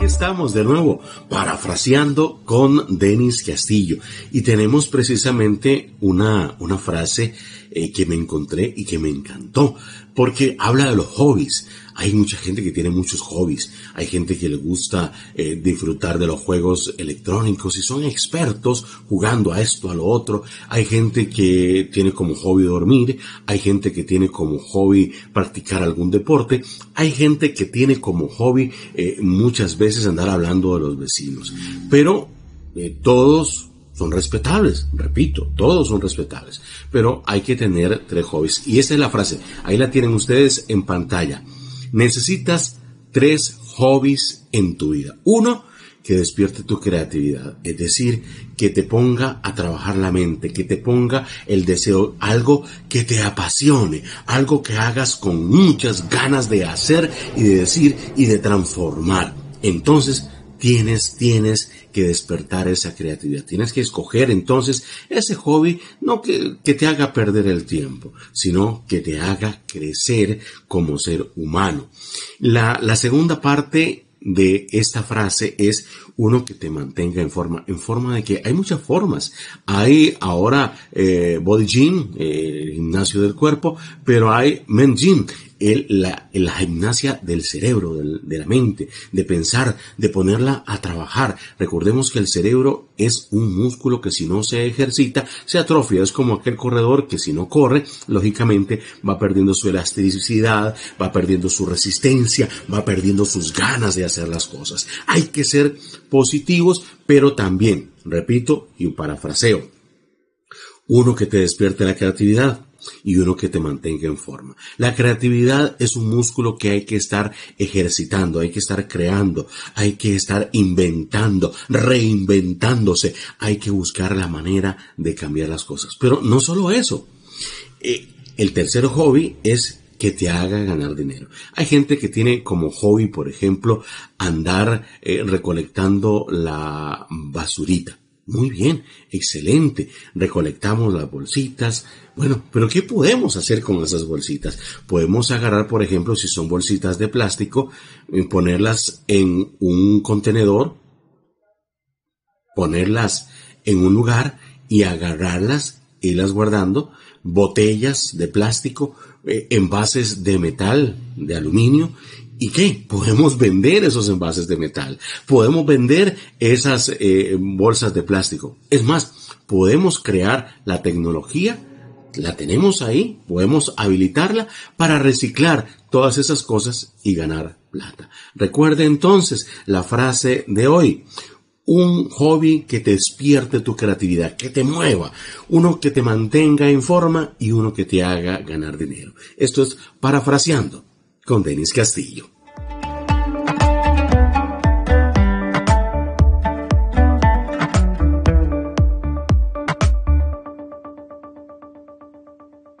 estamos de nuevo, parafraseando con Denis Castillo. Y tenemos precisamente una, una frase eh, que me encontré y que me encantó, porque habla de los hobbies. Hay mucha gente que tiene muchos hobbies, hay gente que le gusta eh, disfrutar de los juegos electrónicos y son expertos jugando a esto, a lo otro. Hay gente que tiene como hobby dormir, hay gente que tiene como hobby practicar algún deporte, hay gente que tiene como hobby eh, muchas veces andar hablando de los vecinos. Pero eh, todos son respetables, repito, todos son respetables, pero hay que tener tres hobbies. Y esa es la frase, ahí la tienen ustedes en pantalla. Necesitas tres hobbies en tu vida. Uno, que despierte tu creatividad, es decir, que te ponga a trabajar la mente, que te ponga el deseo, algo que te apasione, algo que hagas con muchas ganas de hacer y de decir y de transformar. Entonces, tienes, tienes que despertar esa creatividad. Tienes que escoger entonces ese hobby, no que, te haga perder el tiempo, sino que te haga crecer como ser humano. La, la segunda parte de esta frase es uno que te mantenga en forma, en forma de que hay muchas formas. Hay ahora eh, body gym, eh, gimnasio del cuerpo, pero hay men gym, la, gimnasia del cerebro, de la mente, de pensar, de ponerla a trabajar. Recordemos que el cerebro es un músculo que si no se ejercita, se atrofia. Es como aquel corredor que si no corre, lógicamente va perdiendo su elasticidad, va perdiendo su resistencia, va perdiendo sus ganas de hacer las cosas. Hay que ser positivos, pero también, repito, y un parafraseo, uno que te despierte la creatividad, y uno que te mantenga en forma. La creatividad es un músculo que hay que estar ejercitando, hay que estar creando, hay que estar inventando, reinventándose, hay que buscar la manera de cambiar las cosas. Pero no solo eso. Eh, el tercer hobby es que te haga ganar dinero. Hay gente que tiene como hobby, por ejemplo, andar eh, recolectando la basurita. Muy bien, excelente. Recolectamos las bolsitas. Bueno, pero ¿qué podemos hacer con esas bolsitas? Podemos agarrar, por ejemplo, si son bolsitas de plástico, eh, ponerlas en un contenedor, ponerlas en un lugar y agarrarlas, irlas guardando, botellas de plástico, eh, envases de metal, de aluminio, ¿Y qué? Podemos vender esos envases de metal, podemos vender esas eh, bolsas de plástico. Es más, podemos crear la tecnología, la tenemos ahí, podemos habilitarla para reciclar todas esas cosas y ganar plata. Recuerde entonces la frase de hoy. Un hobby que te despierte tu creatividad, que te mueva, uno que te mantenga en forma y uno que te haga ganar dinero. Esto es parafraseando con Denis Castillo.